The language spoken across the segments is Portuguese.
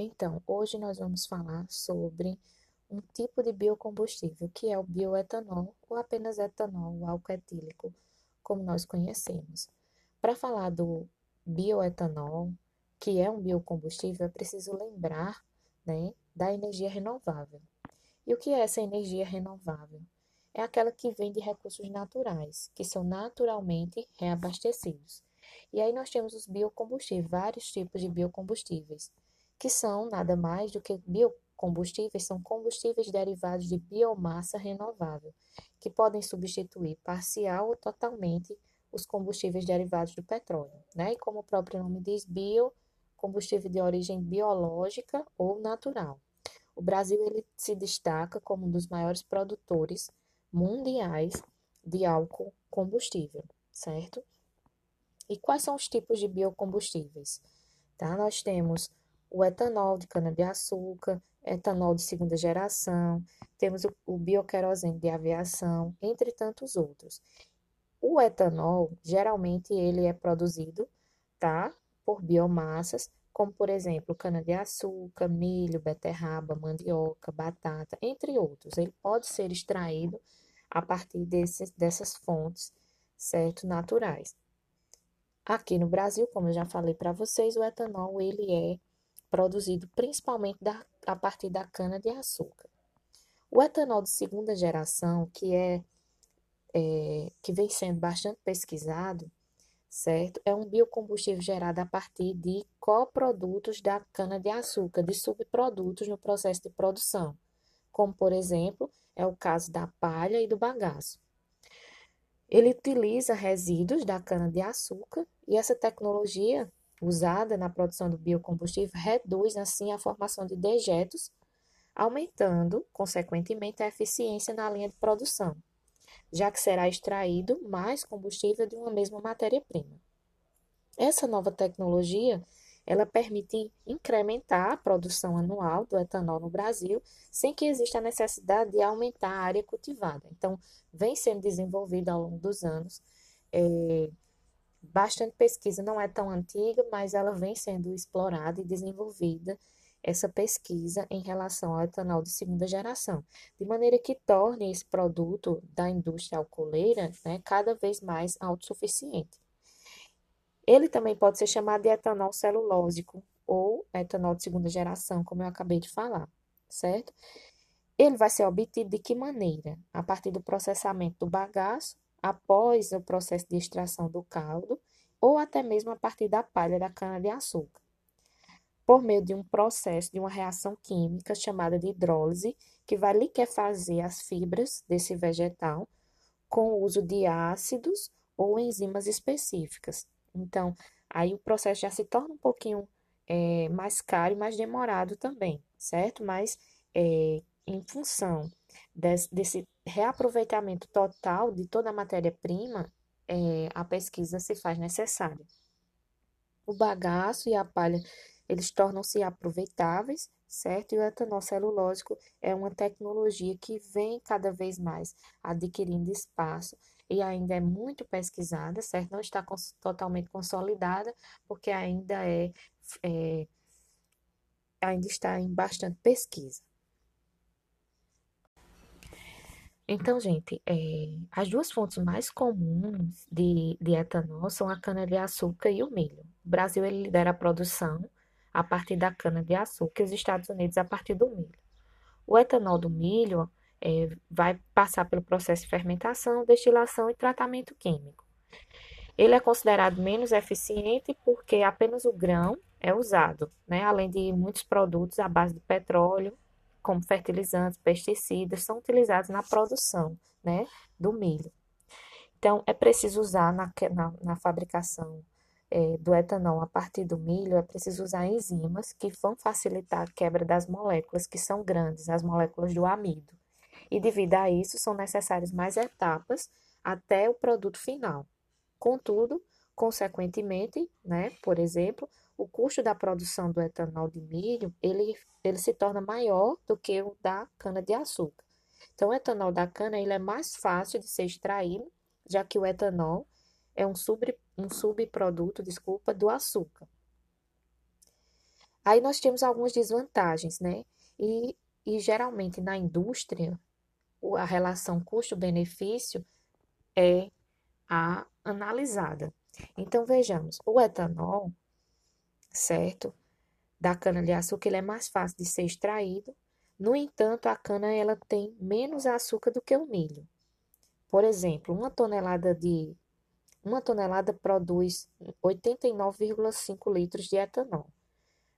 Então, hoje nós vamos falar sobre um tipo de biocombustível, que é o bioetanol ou apenas etanol, álcool etílico, como nós conhecemos. Para falar do bioetanol, que é um biocombustível, é preciso lembrar né, da energia renovável. E o que é essa energia renovável? É aquela que vem de recursos naturais, que são naturalmente reabastecidos. E aí nós temos os biocombustíveis, vários tipos de biocombustíveis, que são nada mais do que biocombustíveis, são combustíveis derivados de biomassa renovável, que podem substituir parcial ou totalmente os combustíveis derivados do petróleo, né? E como o próprio nome diz, biocombustível de origem biológica ou natural. O Brasil ele se destaca como um dos maiores produtores mundiais de álcool combustível, certo? E quais são os tipos de biocombustíveis? Tá? Nós temos o etanol de cana-de-açúcar, etanol de segunda geração, temos o, o bioquerosene de aviação, entre tantos outros. O etanol, geralmente, ele é produzido, tá? Por biomassas, como, por exemplo, cana-de-açúcar, milho, beterraba, mandioca, batata, entre outros. Ele pode ser extraído a partir dessas fontes, certo? Naturais. Aqui no Brasil, como eu já falei para vocês, o etanol ele é produzido principalmente da, a partir da cana-de-açúcar. O etanol de segunda geração, que é, é, que vem sendo bastante pesquisado, certo? É um biocombustível gerado a partir de coprodutos da cana-de-açúcar, de subprodutos no processo de produção, como por exemplo é o caso da palha e do bagaço. Ele utiliza resíduos da cana-de-açúcar e essa tecnologia usada na produção do biocombustível reduz assim a formação de dejetos, aumentando, consequentemente, a eficiência na linha de produção, já que será extraído mais combustível de uma mesma matéria-prima. Essa nova tecnologia ela permite incrementar a produção anual do etanol no Brasil, sem que exista a necessidade de aumentar a área cultivada. Então, vem sendo desenvolvida ao longo dos anos. É, bastante pesquisa, não é tão antiga, mas ela vem sendo explorada e desenvolvida essa pesquisa em relação ao etanol de segunda geração, de maneira que torne esse produto da indústria alcooleira né, cada vez mais autossuficiente. Ele também pode ser chamado de etanol celulósico ou etanol de segunda geração, como eu acabei de falar, certo? Ele vai ser obtido de que maneira? A partir do processamento do bagaço, após o processo de extração do caldo, ou até mesmo a partir da palha da cana-de-açúcar, por meio de um processo de uma reação química chamada de hidrólise, que vai liquefazer as fibras desse vegetal com o uso de ácidos ou enzimas específicas, então, aí o processo já se torna um pouquinho é, mais caro e mais demorado também, certo? Mas é, em função desse, desse, reaproveitamento total de toda a matéria-prima, é, a pesquisa se faz necessária. O bagaço e a palha, eles tornam-se aproveitáveis, certo? E o etanol celulósico é uma tecnologia que vem cada vez mais adquirindo espaço e ainda é muito pesquisada, certo? Não está cons totalmente consolidada, porque ainda é, é ainda está em bastante pesquisa. Então, gente, é, as duas fontes mais comuns de, de etanol são a cana-de-açúcar e o milho. O Brasil ele lidera a produção a partir da cana-de-açúcar e os Estados Unidos a partir do milho. O etanol do milho é, vai passar pelo processo de fermentação, destilação e tratamento químico. Ele é considerado menos eficiente porque apenas o grão é usado, né? além de muitos produtos à base de petróleo, como fertilizantes, pesticidas, são utilizados na produção né, do milho. Então, é preciso usar na, na, na fabricação é, do etanol a partir do milho, é preciso usar enzimas que vão facilitar a quebra das moléculas que são grandes, as moléculas do amido e devido a isso são necessárias mais etapas até o produto final. Contudo, consequentemente, né, por exemplo, o custo da produção do etanol de milho, ele, ele se torna maior do que o da cana-de-açúcar. Então, o etanol da cana ele é mais fácil de ser extraído, já que o etanol é um, sub, um subproduto, desculpa, do açúcar. Aí nós temos algumas desvantagens, né? E, e geralmente na indústria, a relação custo-benefício é a analisada. Então vejamos, o etanol, certo? Da cana-de-açúcar, ele é mais fácil de ser extraído. No entanto, a cana ela tem menos açúcar do que o milho. Por exemplo, uma tonelada de uma tonelada produz 89,5 litros de etanol.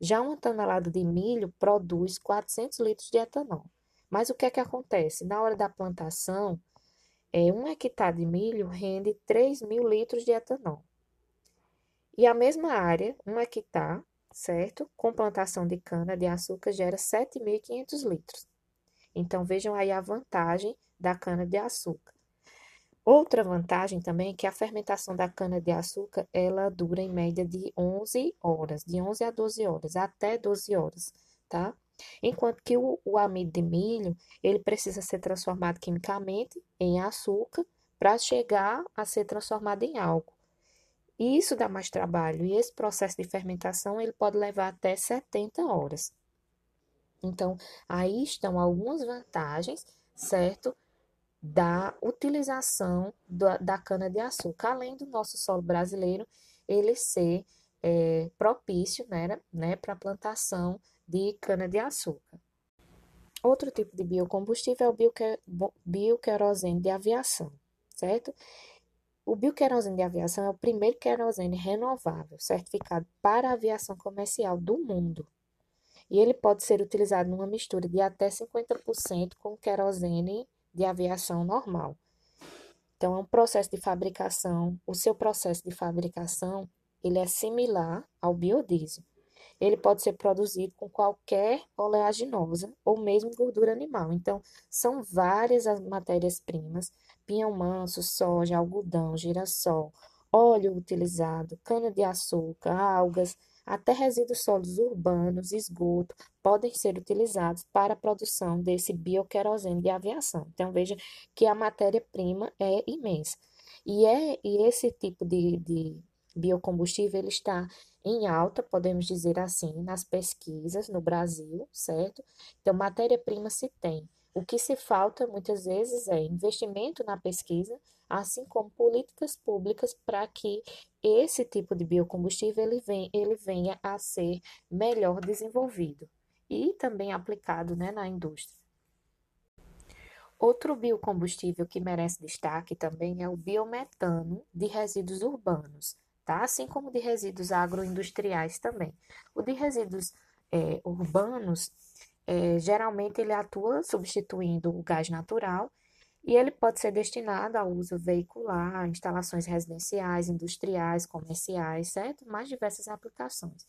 Já uma tonelada de milho produz 400 litros de etanol. Mas o que é que acontece? Na hora da plantação, é, um hectare de milho rende 3 mil litros de etanol. E a mesma área, um hectare, certo? Com plantação de cana de açúcar gera 7.500 litros. Então vejam aí a vantagem da cana de açúcar. Outra vantagem também é que a fermentação da cana-de-açúcar, ela dura em média de 11 horas, de 11 a 12 horas, até 12 horas, tá? Enquanto que o, o amido de milho, ele precisa ser transformado quimicamente em açúcar para chegar a ser transformado em álcool. E isso dá mais trabalho, e esse processo de fermentação, ele pode levar até 70 horas. Então, aí estão algumas vantagens, certo? da utilização da, da cana-de-açúcar, além do nosso solo brasileiro ele ser é, propício né, né, para a plantação de cana-de-açúcar. Outro tipo de biocombustível é o bioquerosene de aviação, certo? O bioquerosene de aviação é o primeiro querosene renovável certificado para a aviação comercial do mundo. E ele pode ser utilizado numa mistura de até 50% com querosene de aviação normal. Então, é um processo de fabricação, o seu processo de fabricação, ele é similar ao biodiesel. Ele pode ser produzido com qualquer oleaginosa ou mesmo gordura animal. Então, são várias as matérias-primas: pinhão manso, soja, algodão, girassol, óleo utilizado, cana-de-açúcar, algas, até resíduos sólidos urbanos, esgoto, podem ser utilizados para a produção desse bioquerosene de aviação. Então, veja que a matéria-prima é imensa. E, é, e esse tipo de, de biocombustível ele está em alta, podemos dizer assim, nas pesquisas no Brasil, certo? Então, matéria-prima se tem. O que se falta muitas vezes é investimento na pesquisa, assim como políticas públicas para que esse tipo de biocombustível ele, ele venha a ser melhor desenvolvido e também aplicado né, na indústria. Outro biocombustível que merece destaque também é o biometano de resíduos urbanos, tá? assim como de resíduos agroindustriais também. O de resíduos é, urbanos, é, geralmente ele atua substituindo o gás natural e ele pode ser destinado ao uso veicular, instalações residenciais, industriais, comerciais, certo? Mais diversas aplicações.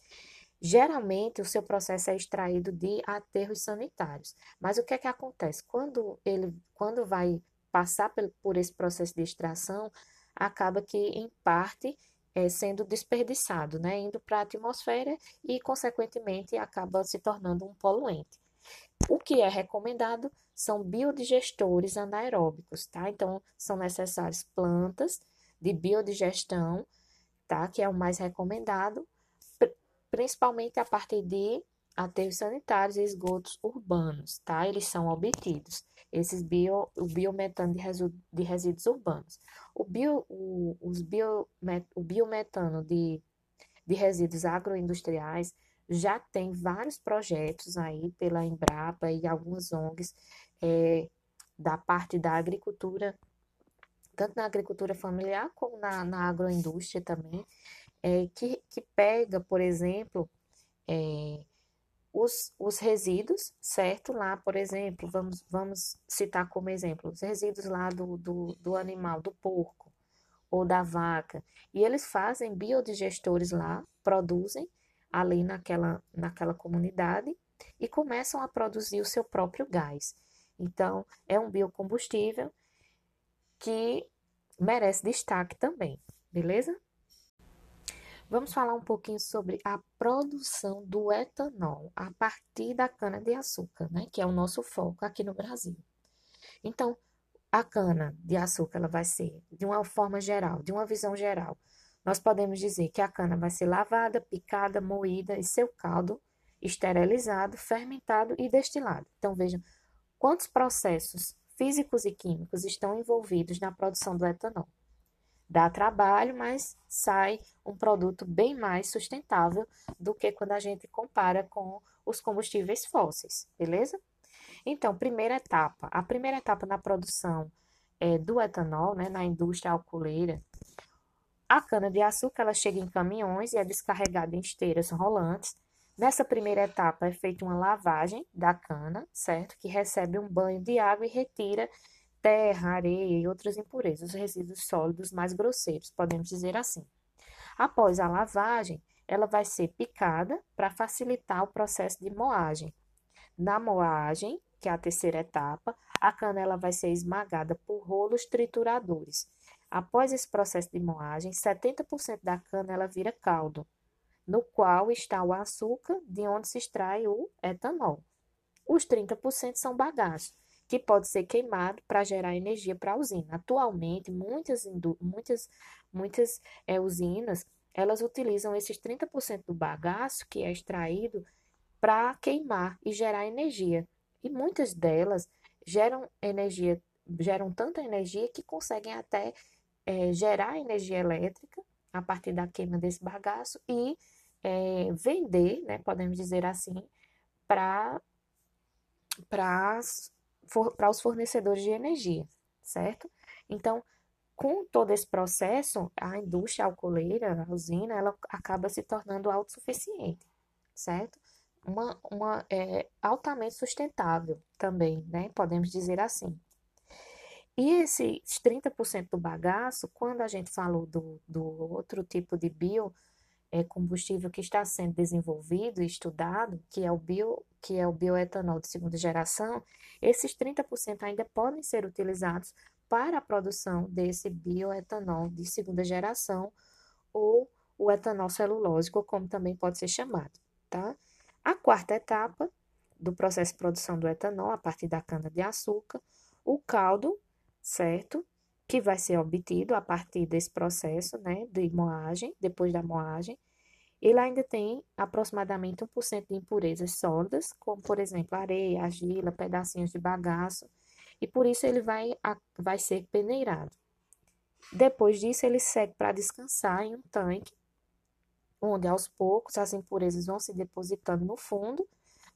Geralmente, o seu processo é extraído de aterros sanitários. Mas o que é que acontece? Quando ele quando vai passar por esse processo de extração, acaba que, em parte, é, sendo desperdiçado, né? indo para a atmosfera e, consequentemente, acaba se tornando um poluente. O que é recomendado são biodigestores anaeróbicos, tá? Então, são necessárias plantas de biodigestão, tá? Que é o mais recomendado, principalmente a partir de aterros sanitários e esgotos urbanos, tá? Eles são obtidos, esses bio, o biometano de, resíduos, de resíduos urbanos. O, bio, o, os bio, o biometano de, de resíduos agroindustriais já tem vários projetos aí pela Embrapa e algumas ONGs é, da parte da agricultura, tanto na agricultura familiar como na, na agroindústria também, é, que, que pega, por exemplo, é, os, os resíduos, certo? Lá, por exemplo, vamos, vamos citar como exemplo, os resíduos lá do, do, do animal, do porco ou da vaca, e eles fazem biodigestores lá, produzem ali naquela, naquela comunidade e começam a produzir o seu próprio gás. Então, é um biocombustível que merece destaque também, beleza? Vamos falar um pouquinho sobre a produção do etanol a partir da cana-de-açúcar, né? Que é o nosso foco aqui no Brasil. Então, a cana-de-açúcar ela vai ser, de uma forma geral, de uma visão geral, nós podemos dizer que a cana vai ser lavada, picada, moída e seu caldo esterilizado, fermentado e destilado. Então, vejam quantos processos físicos e químicos estão envolvidos na produção do etanol. Dá trabalho, mas sai um produto bem mais sustentável do que quando a gente compara com os combustíveis fósseis, beleza? Então, primeira etapa. A primeira etapa na produção é, do etanol, né, na indústria alcooleira, a cana-de-açúcar ela chega em caminhões e é descarregada em esteiras rolantes. Nessa primeira etapa é feita uma lavagem da cana, certo? Que recebe um banho de água e retira terra, areia e outras impurezas, resíduos sólidos mais grosseiros, podemos dizer assim. Após a lavagem, ela vai ser picada para facilitar o processo de moagem. Na moagem, que é a terceira etapa, a cana ela vai ser esmagada por rolos trituradores. Após esse processo de moagem, 70% da cana ela vira caldo, no qual está o açúcar, de onde se extrai o etanol. Os 30% são bagaço, que pode ser queimado para gerar energia para a usina. Atualmente, muitas, muitas, muitas é, usinas elas utilizam esses 30% do bagaço que é extraído para queimar e gerar energia. E muitas delas geram energia, geram tanta energia que conseguem até é, gerar energia elétrica a partir da queima desse bagaço e é, vender, né, podemos dizer assim, para para os fornecedores de energia, certo? Então, com todo esse processo, a indústria alcooleira, a usina, ela acaba se tornando autossuficiente, certo? Uma, uma é, altamente sustentável também, né? Podemos dizer assim. E esses 30% do bagaço, quando a gente falou do, do outro tipo de bio, é, combustível que está sendo desenvolvido e estudado, que é o bio, que é o bioetanol de segunda geração, esses 30% ainda podem ser utilizados para a produção desse bioetanol de segunda geração ou o etanol celulósico, como também pode ser chamado, tá? A quarta etapa do processo de produção do etanol, a partir da cana-de-açúcar, o caldo certo? Que vai ser obtido a partir desse processo, né, de moagem, depois da moagem. Ele ainda tem aproximadamente 1% de impurezas sólidas, como, por exemplo, areia, argila, pedacinhos de bagaço, e por isso ele vai, vai ser peneirado. Depois disso, ele segue para descansar em um tanque, onde aos poucos as impurezas vão se depositando no fundo,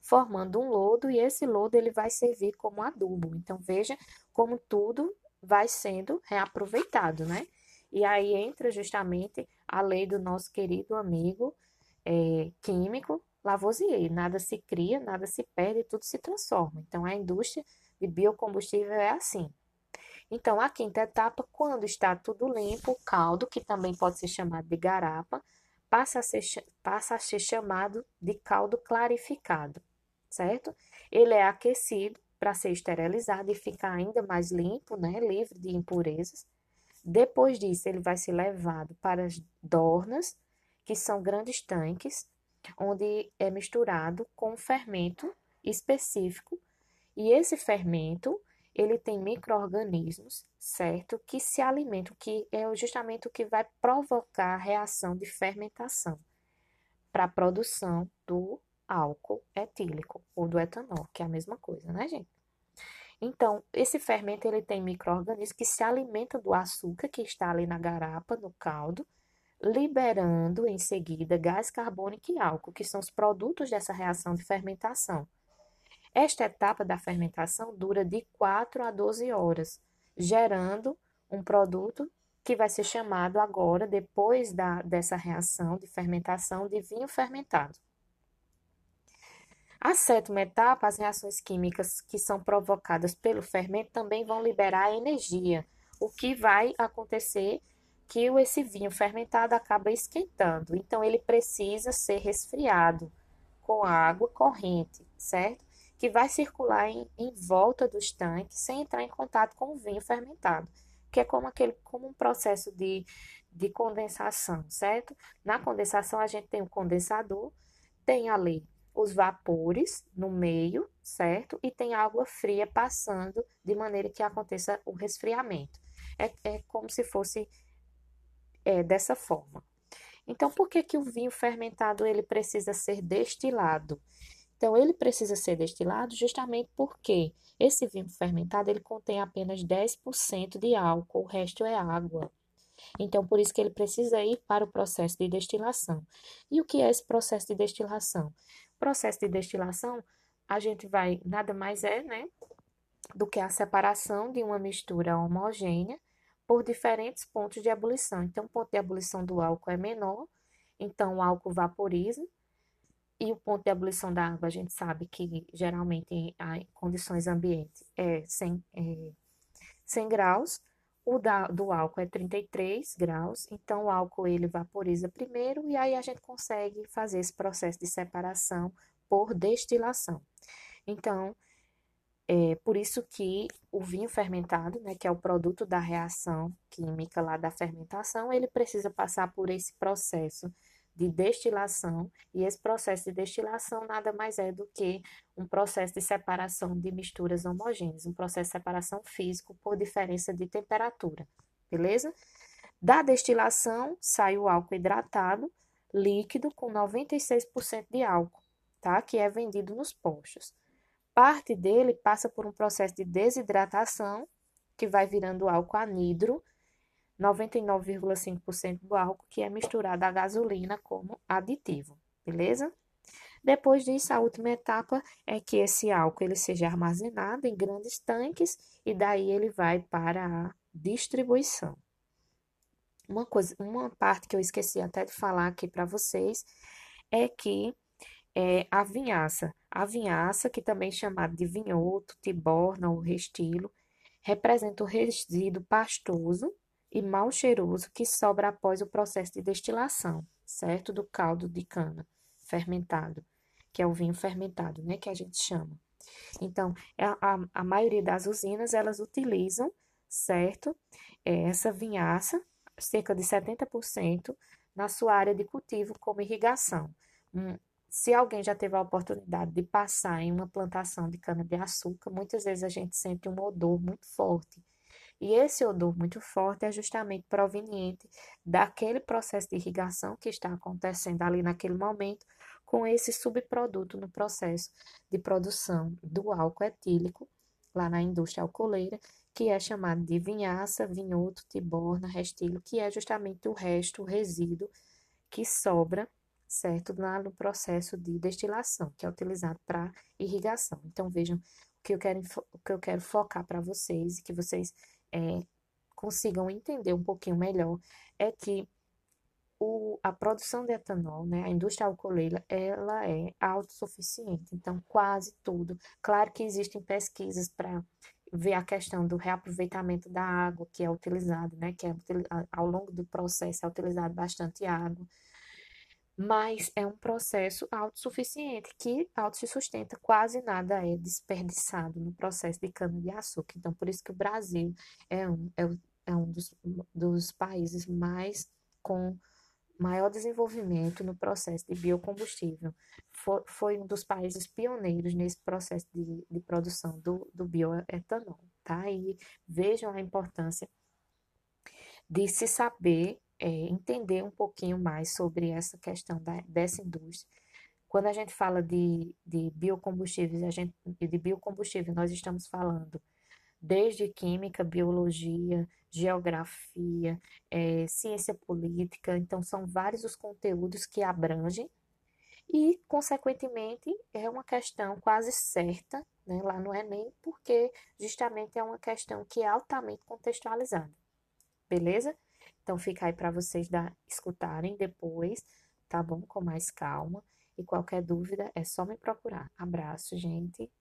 formando um lodo, e esse lodo ele vai servir como adubo. Então, veja como tudo vai sendo reaproveitado, né? E aí entra justamente a lei do nosso querido amigo é, químico Lavoisier. Nada se cria, nada se perde, tudo se transforma. Então, a indústria de biocombustível é assim. Então, a quinta etapa, quando está tudo limpo, o caldo, que também pode ser chamado de garapa, passa a ser, passa a ser chamado de caldo clarificado, certo? Ele é aquecido para ser esterilizado e ficar ainda mais limpo, né, livre de impurezas. Depois disso, ele vai ser levado para as dornas, que são grandes tanques, onde é misturado com fermento específico. E esse fermento, ele tem micro-organismos, certo? Que se alimentam, que é justamente o que vai provocar a reação de fermentação para a produção do álcool etílico ou do etanol, que é a mesma coisa, né, gente? Então, esse fermento ele tem micro-organismos que se alimentam do açúcar que está ali na garapa, no caldo, liberando em seguida gás carbônico e álcool, que são os produtos dessa reação de fermentação. Esta etapa da fermentação dura de 4 a 12 horas, gerando um produto que vai ser chamado agora, depois da, dessa reação de fermentação, de vinho fermentado. A sétima etapa, as reações químicas que são provocadas pelo fermento também vão liberar energia, o que vai acontecer que esse vinho fermentado acaba esquentando. Então, ele precisa ser resfriado com água corrente, certo? Que vai circular em, em volta dos tanques sem entrar em contato com o vinho fermentado, que é como, aquele, como um processo de, de condensação, certo? Na condensação, a gente tem o condensador, tem ali os vapores no meio, certo? E tem água fria passando de maneira que aconteça o resfriamento. É, é como se fosse é, dessa forma. Então, por que que o vinho fermentado ele precisa ser destilado? Então, ele precisa ser destilado justamente porque esse vinho fermentado ele contém apenas 10% de álcool, o resto é água. Então, por isso que ele precisa ir para o processo de destilação. E o que é esse processo de destilação? Processo de destilação, a gente vai, nada mais é, né, do que a separação de uma mistura homogênea por diferentes pontos de ebulição. Então, o ponto de ebulição do álcool é menor, então o álcool vaporiza, e o ponto de ebulição da água, a gente sabe que geralmente em, em condições ambientes é 100, é 100 graus, o da, do álcool é 33 graus, então o álcool ele vaporiza primeiro e aí a gente consegue fazer esse processo de separação por destilação. Então, é por isso que o vinho fermentado, né, que é o produto da reação química lá da fermentação, ele precisa passar por esse processo de destilação, e esse processo de destilação nada mais é do que um processo de separação de misturas homogêneas, um processo de separação físico por diferença de temperatura, beleza? Da destilação sai o álcool hidratado, líquido com 96% de álcool, tá? Que é vendido nos postos. Parte dele passa por um processo de desidratação, que vai virando álcool anidro, 99,5% do álcool que é misturado à gasolina como aditivo, beleza? Depois disso, a última etapa é que esse álcool ele seja armazenado em grandes tanques e daí ele vai para a distribuição. Uma coisa, uma parte que eu esqueci até de falar aqui para vocês é que é, a vinhaça, a vinhaça, que também é chamada de vinhoto, tiborna ou restilo, representa o resíduo pastoso e mal cheiroso que sobra após o processo de destilação, certo? Do caldo de cana fermentado, que é o vinho fermentado, né? Que a gente chama. Então, é a, a, a maioria das usinas, elas utilizam, certo? É essa vinhaça, cerca de 70%, na sua área de cultivo como irrigação. Hum, se alguém já teve a oportunidade de passar em uma plantação de cana-de-açúcar, muitas vezes a gente sente um odor muito forte e esse odor muito forte é justamente proveniente daquele processo de irrigação que está acontecendo ali naquele momento, com esse subproduto no processo de produção do álcool etílico, lá na indústria alcooleira, que é chamado de vinhaça, vinhoto, tiborna, restilho, que é justamente o resto, o resíduo que sobra, certo, lá no processo de destilação, que é utilizado para irrigação. Então, vejam o que eu quero, o que eu quero focar para vocês e que vocês é, consigam entender um pouquinho melhor é que o, a produção de etanol, né, a indústria alcooleira, ela é autossuficiente. Então, quase tudo. Claro que existem pesquisas para ver a questão do reaproveitamento da água que é utilizado, né, que é, ao longo do processo é utilizado bastante água mas é um processo autossuficiente que auto se sustenta, quase nada é desperdiçado no processo de cana-de-açúcar. Então, por isso que o Brasil é um, é, é um dos, dos países mais com maior desenvolvimento no processo de biocombustível. Foi, foi um dos países pioneiros nesse processo de, de produção do, do bioetanol, tá? E vejam a importância de se saber é, entender um pouquinho mais sobre essa questão da, dessa indústria. Quando a gente fala de, de biocombustíveis, a gente, de biocombustível, nós estamos falando desde química, biologia, geografia, é, ciência política, então são vários os conteúdos que abrangem e, consequentemente, é uma questão quase certa né, lá no Enem, porque justamente é uma questão que é altamente contextualizada. Beleza? Então fica aí para vocês dar, escutarem depois, tá bom? Com mais calma. E qualquer dúvida é só me procurar. Abraço, gente.